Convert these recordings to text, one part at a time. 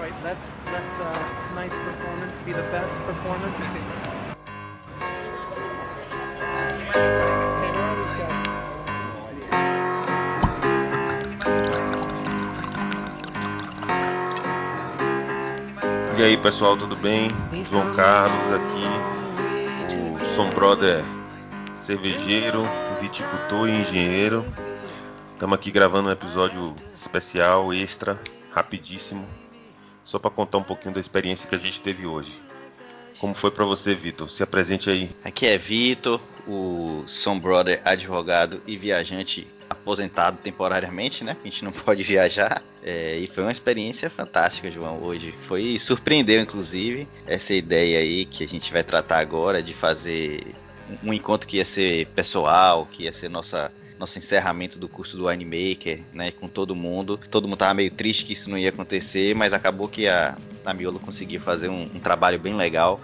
All right, let's let uh, tonight's performance be the best performance. E aí pessoal, tudo bem? João Carlos aqui, o Som Brother cervejeiro, viticultor e engenheiro. Estamos aqui gravando um episódio especial, extra, rapidíssimo, só para contar um pouquinho da experiência que a gente teve hoje. Como foi para você, Vitor? Se apresente aí. Aqui é Vitor, o Som Brother advogado e viajante aposentado temporariamente, né? A gente não pode viajar. É, e foi uma experiência fantástica, João, hoje. Foi surpreendeu, inclusive, essa ideia aí que a gente vai tratar agora de fazer um encontro que ia ser pessoal, que ia ser nossa nosso encerramento do curso do Winemaker, né, com todo mundo. Todo mundo tava meio triste que isso não ia acontecer, mas acabou que a, a Miolo conseguiu fazer um, um trabalho bem legal,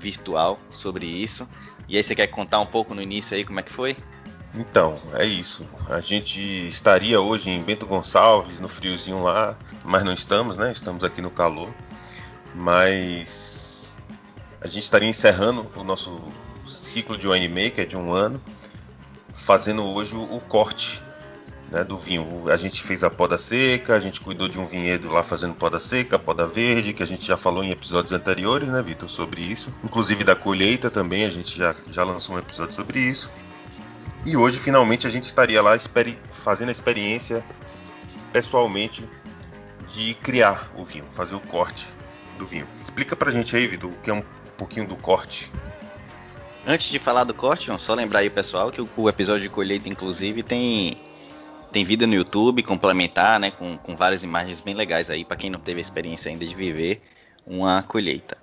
virtual, sobre isso. E aí você quer contar um pouco no início aí como é que foi? Então, é isso. A gente estaria hoje em Bento Gonçalves, no friozinho lá, mas não estamos, né? Estamos aqui no calor. Mas a gente estaria encerrando o nosso ciclo de winemaker de um ano, fazendo hoje o, corte né, do vinho. A gente fez a poda seca, a gente cuidou de um vinhedo lá fazendo poda seca, poda verde, que a gente já falou em episódios anteriores, né, Vitor, sobre isso. Inclusive da colheita também, a gente já, já lançou um episódio sobre isso. E hoje, finalmente, a gente estaria lá fazendo a experiência pessoalmente de criar o vinho, fazer o corte do vinho. Explica pra gente aí, Vitor, o que é um pouquinho do corte. Antes de falar do corte, só lembrar aí, pessoal, que o, o episódio de colheita, inclusive, tem tem vídeo no YouTube complementar, né, com, com várias imagens bem legais aí, para quem não teve a experiência ainda de viver uma colheita.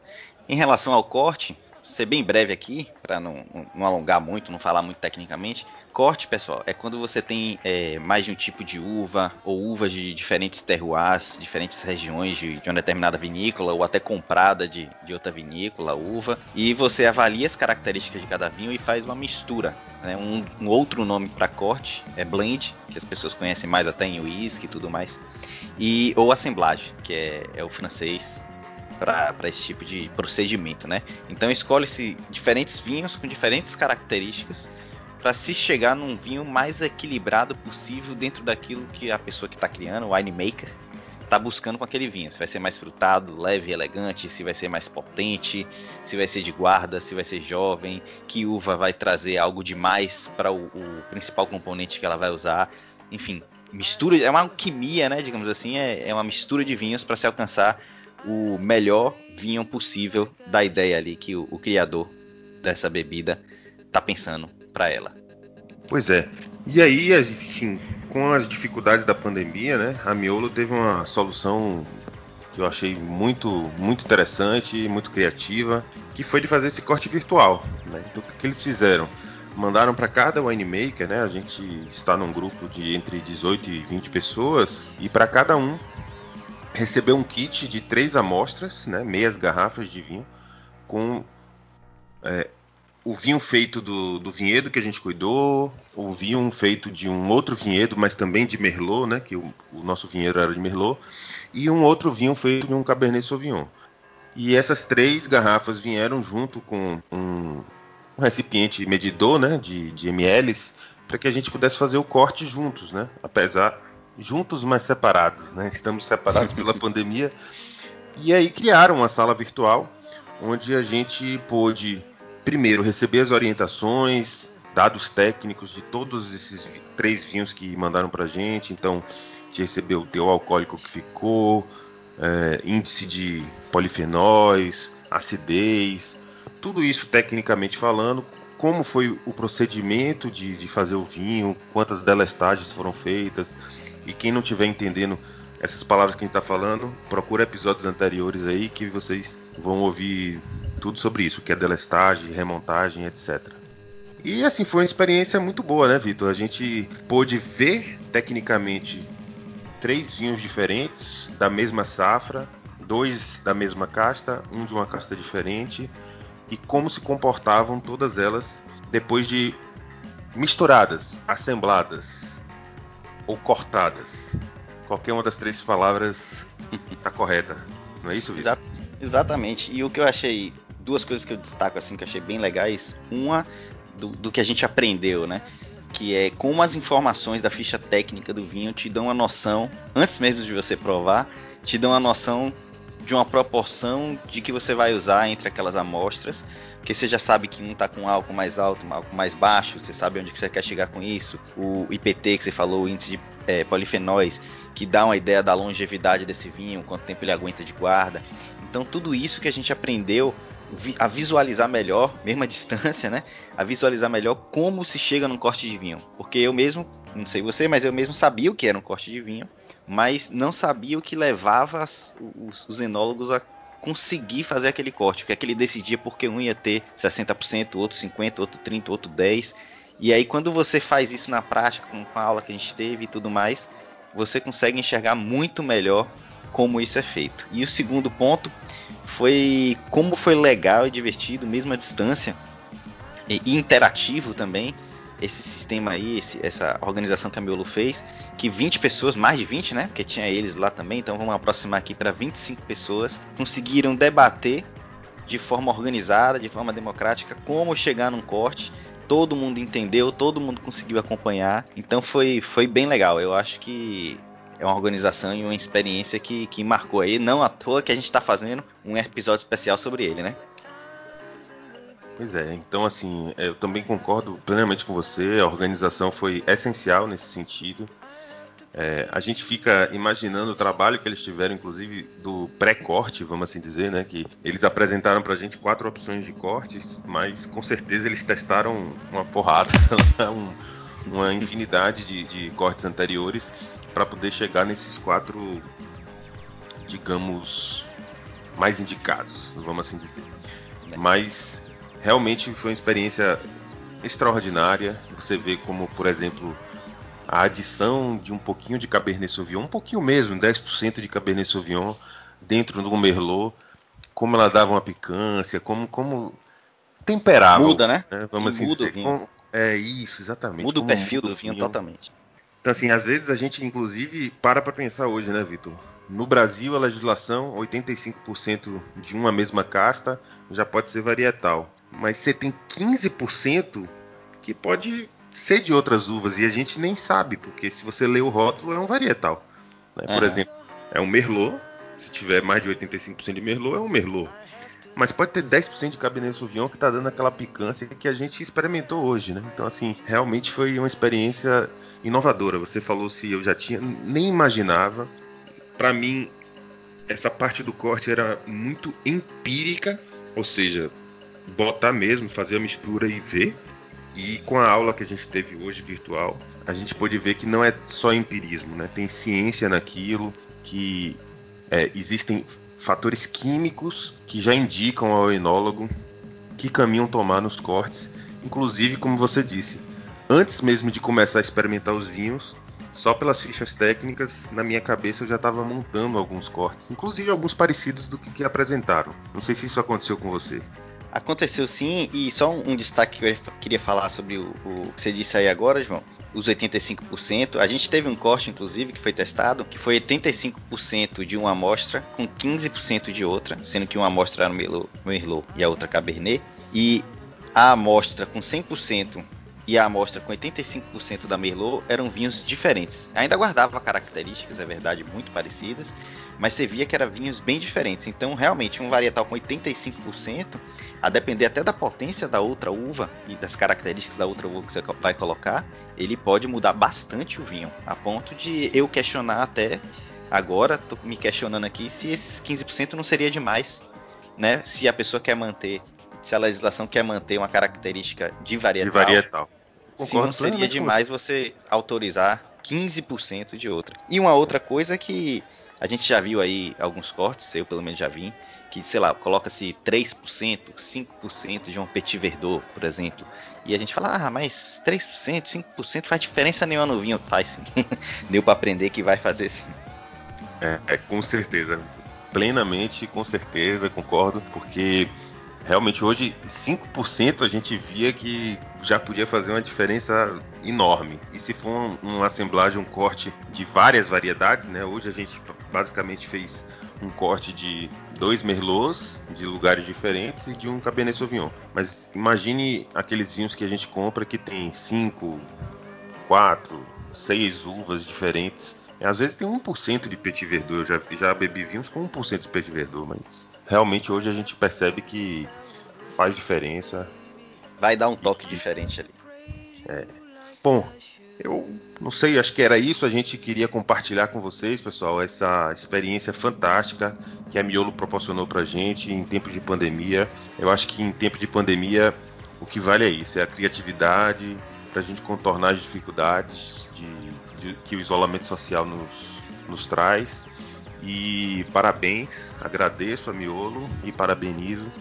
Em relação ao corte, ser bem breve aqui, para não, não, alongar muito, não falar muito tecnicamente. Corte, pessoal, é quando você tem é, mais de um tipo de uva, ou uvas de diferentes terroirs, diferentes regiões de, de uma determinada vinícola, ou até comprada de, de outra vinícola, uva, e você avalia as características de cada vinho e faz uma mistura. Né? Um, um outro nome para corte é blend, que as pessoas conhecem mais até em whisky e tudo mais, e, ou assemblagem, que é, é o francês para esse tipo de procedimento, né? Então escolhe-se diferentes vinhos com diferentes características para se chegar num vinho mais equilibrado possível dentro daquilo que a pessoa que está criando, o winemaker, está buscando com aquele vinho. Se vai ser mais frutado, leve, elegante, se vai ser mais potente, se vai ser de guarda, se vai ser jovem, que uva vai trazer algo demais para o, o principal componente que ela vai usar. Enfim, mistura, é uma alquimia, né? Digamos assim, é, é uma mistura de vinhos para se alcançar o melhor vinho possível da ideia ali que o, o criador dessa bebida tá pensando para ela. Pois é. E aí, assim, com as dificuldades da pandemia, né, a Miolo teve uma solução que eu achei muito, muito interessante, muito criativa, que foi de fazer esse corte virtual. Né? Então, o que eles fizeram? Mandaram para cada winemaker, né? A gente está num grupo de entre 18 e 20 pessoas, e para cada um recebeu um kit de três amostras, né, meias garrafas de vinho, com é, o vinho feito do, do, vinhedo que a gente cuidou, o vinho feito de um outro vinhedo, mas também de Merlot, né, que o, o nosso vinhedo era de Merlot, e um outro vinho feito de um Cabernet Sauvignon. E essas três garrafas vieram junto com um, um recipiente medidor, né, de, de ml, para que a gente pudesse fazer o corte juntos, né, apesar juntos mas separados, né? Estamos separados pela pandemia. E aí criaram uma sala virtual onde a gente pôde primeiro receber as orientações, dados técnicos de todos esses três vinhos que mandaram para gente. Então, gente recebeu o teu alcoólico que ficou, é, índice de polifenóis, acidez, tudo isso tecnicamente falando, como foi o procedimento de, de fazer o vinho, quantas delestagens foram feitas. E quem não estiver entendendo essas palavras que a gente está falando, procura episódios anteriores aí que vocês vão ouvir tudo sobre isso, que é delestagem, remontagem, etc. E assim, foi uma experiência muito boa, né, Vitor? A gente pôde ver tecnicamente três vinhos diferentes da mesma safra, dois da mesma casta, um de uma casta diferente, e como se comportavam todas elas depois de misturadas, assembladas ou cortadas. Qualquer uma das três palavras tá correta. Não é isso, Vitor? Exa exatamente. E o que eu achei, duas coisas que eu destaco assim que eu achei bem legais. Uma do, do que a gente aprendeu, né? que é como as informações da ficha técnica do vinho te dão uma noção, antes mesmo de você provar, te dão uma noção de uma proporção de que você vai usar entre aquelas amostras, porque você já sabe que um está com álcool mais alto, um álcool mais baixo, você sabe onde que você quer chegar com isso, o IPT que você falou, o índice de é, polifenóis, que dá uma ideia da longevidade desse vinho, quanto tempo ele aguenta de guarda. Então tudo isso que a gente aprendeu a visualizar melhor, mesmo a distância, né? A visualizar melhor como se chega num corte de vinho. Porque eu mesmo, não sei você, mas eu mesmo sabia o que era um corte de vinho, mas não sabia o que levava as, os, os enólogos a conseguir fazer aquele corte, porque é que decidia porque um ia ter 60%, outro 50%, outro 30%, outro 10%. E aí quando você faz isso na prática, com a aula que a gente teve e tudo mais, você consegue enxergar muito melhor como isso é feito. E o segundo ponto foi como foi legal e divertido, mesmo à distância, e interativo também, esse sistema aí, esse, essa organização que a Miolo fez, que 20 pessoas, mais de 20, né? Porque tinha eles lá também, então vamos aproximar aqui para 25 pessoas, conseguiram debater de forma organizada, de forma democrática, como chegar num corte. Todo mundo entendeu, todo mundo conseguiu acompanhar, então foi, foi bem legal. Eu acho que é uma organização e uma experiência que, que marcou aí. Não à toa que a gente está fazendo um episódio especial sobre ele, né? Pois é, então assim, eu também concordo plenamente com você, a organização foi essencial nesse sentido. É, a gente fica imaginando o trabalho que eles tiveram, inclusive do pré-corte, vamos assim dizer, né? Que eles apresentaram para a gente quatro opções de cortes, mas com certeza eles testaram uma porrada, uma infinidade de, de cortes anteriores para poder chegar nesses quatro, digamos, mais indicados, vamos assim dizer. Mas realmente foi uma experiência extraordinária. Você vê como, por exemplo, a adição de um pouquinho de Cabernet Sauvignon, um pouquinho mesmo, 10% de Cabernet Sauvignon dentro do Merlot, como ela dava uma picância, como como temperava. Muda, né? né? Vamos assim muda dizer. O vinho. é isso, exatamente. Muda o perfil do vinho, vinho totalmente. Então, assim, às vezes a gente, inclusive, para para pensar hoje, né, Vitor? No Brasil, a legislação, 85% de uma mesma casta já pode ser varietal. Mas você tem 15% que pode ser de outras uvas e a gente nem sabe, porque se você lê o rótulo, é um varietal. Né? Por exemplo, é um Merlot. Se tiver mais de 85% de Merlot, é um Merlot. Mas pode ter 10% de Cabernet Sauvignon que está dando aquela picância que a gente experimentou hoje, né? Então, assim, realmente foi uma experiência inovadora. Você falou se eu já tinha, nem imaginava. Para mim, essa parte do corte era muito empírica, ou seja, botar mesmo, fazer a mistura e ver. E com a aula que a gente teve hoje virtual, a gente pôde ver que não é só empirismo, né? Tem ciência naquilo, que é, existem fatores químicos que já indicam ao enólogo que caminho tomar nos cortes, inclusive, como você disse, antes mesmo de começar a experimentar os vinhos, só pelas fichas técnicas, na minha cabeça eu já estava montando alguns cortes, inclusive alguns parecidos do que, que, apresentaram. Não sei se isso aconteceu com você. Aconteceu sim, e só um, um destaque que eu queria falar sobre o, o, que você disse aí agora, João. Os 85%. A gente teve um corte, inclusive, que foi testado, que foi 85% de uma amostra com 15% de outra, sendo que uma amostra era Merlot, Merlot e a outra Cabernet. E a amostra com 100% e a amostra com 85% da Merlot eram vinhos diferentes. Ainda guardava características, é verdade, muito parecidas, mas você via que eram vinhos bem diferentes. Então, realmente, um varietal com 85%, a depender até da potência da outra uva e das características da outra uva que você vai colocar, ele pode mudar bastante o vinho, a ponto de eu questionar até agora, tô me questionando aqui se esses 15% não seria demais, né? Se a pessoa quer manter, se a legislação quer manter uma característica de varietal. De varietal Concordo Se não seria demais você autorizar 15% de outra. E uma outra coisa que a gente já viu aí alguns cortes, eu pelo menos já vi, que, sei lá, coloca-se 3%, 5% de um Petit Verdot, por exemplo. E a gente fala, ah, mas 3%, 5% faz diferença nenhuma no vinho. Faz sim. Deu para aprender que vai fazer sim. É, é, com certeza. Plenamente, com certeza, concordo, porque realmente hoje 5% a gente via que já podia fazer uma diferença enorme. E se for um, uma assemblagem, um corte de várias variedades, né? Hoje a gente basicamente fez um corte de dois merlots de lugares diferentes e de um cabernet sauvignon. Mas imagine aqueles vinhos que a gente compra que tem cinco, quatro, seis uvas diferentes. Às vezes tem 1% de petit verdot. Eu já, já bebi vinhos com 1% de petit verdot, mas realmente hoje a gente percebe que faz diferença. Vai dar um toque diferente ali. É. Bom, eu não sei, acho que era isso. A gente queria compartilhar com vocês, pessoal, essa experiência fantástica que a Miolo proporcionou pra gente em tempo de pandemia. Eu acho que em tempo de pandemia o que vale é isso, é a criatividade para a gente contornar as dificuldades de, de, que o isolamento social nos, nos traz. E parabéns, agradeço a Miolo e parabenizo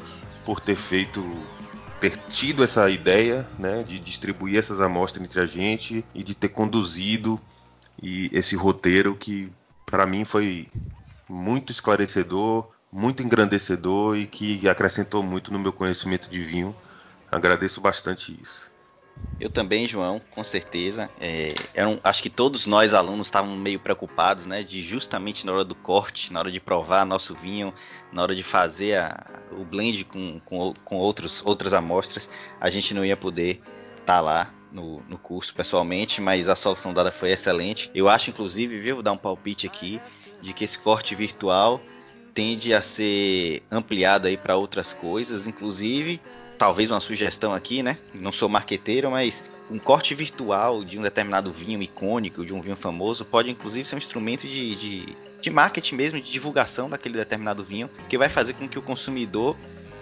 por ter feito ter tido essa ideia né, de distribuir essas amostras entre a gente e de ter conduzido e esse roteiro que para mim foi muito esclarecedor, muito engrandecedor e que acrescentou muito no meu conhecimento de vinho. Agradeço bastante isso. Eu também, João, com certeza. É, eram, acho que todos nós alunos estavam meio preocupados, né? De justamente na hora do corte, na hora de provar nosso vinho, na hora de fazer a, o blend com, com, com outros, outras amostras, a gente não ia poder estar tá lá no, no, curso pessoalmente, mas a solução dada foi excelente. Eu acho, inclusive, viu, vou dar um palpite aqui, de que esse corte virtual tende a ser ampliado aí para outras coisas, inclusive talvez uma sugestão aqui, né? Não sou marqueteiro, mas um corte virtual de um determinado vinho icônico, de um vinho famoso, pode inclusive ser um instrumento de, de, de marketing mesmo, de divulgação daquele determinado vinho, que vai fazer com que o consumidor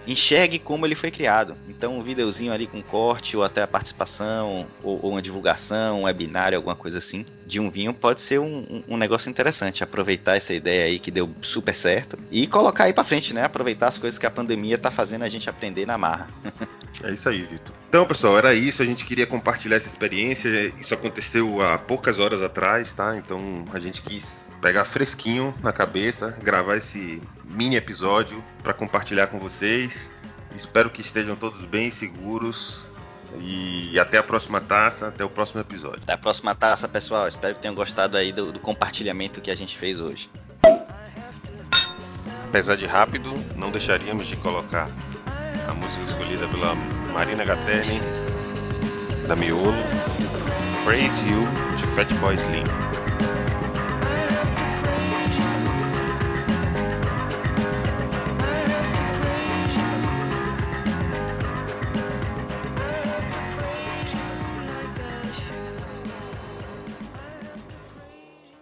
enxergue como ele foi criado. Então, um videozinho ali com corte, ou até a participação, ou, ou uma divulgação, um webinário, alguma coisa assim, de um vinho, pode ser um, um, negócio interessante. Aproveitar essa ideia aí que deu super certo e colocar aí para frente, né? Aproveitar as coisas que a pandemia tá fazendo a gente aprender na marra. é isso aí, Vitor. Então, pessoal, era isso. A gente queria compartilhar essa experiência. Isso aconteceu há poucas horas atrás, tá? Então, a gente quis pegar fresquinho na cabeça, gravar esse mini episódio para compartilhar com vocês. Espero que estejam todos bem seguros. E até a próxima taça, até o próximo episódio. Até a próxima taça, pessoal. Espero que tenham gostado aí do, do compartilhamento que a gente fez hoje. Apesar de rápido, não deixaríamos de colocar a música escolhida pela Marina Gatelli, da Miolo, Praise You, de Fatboy Slim.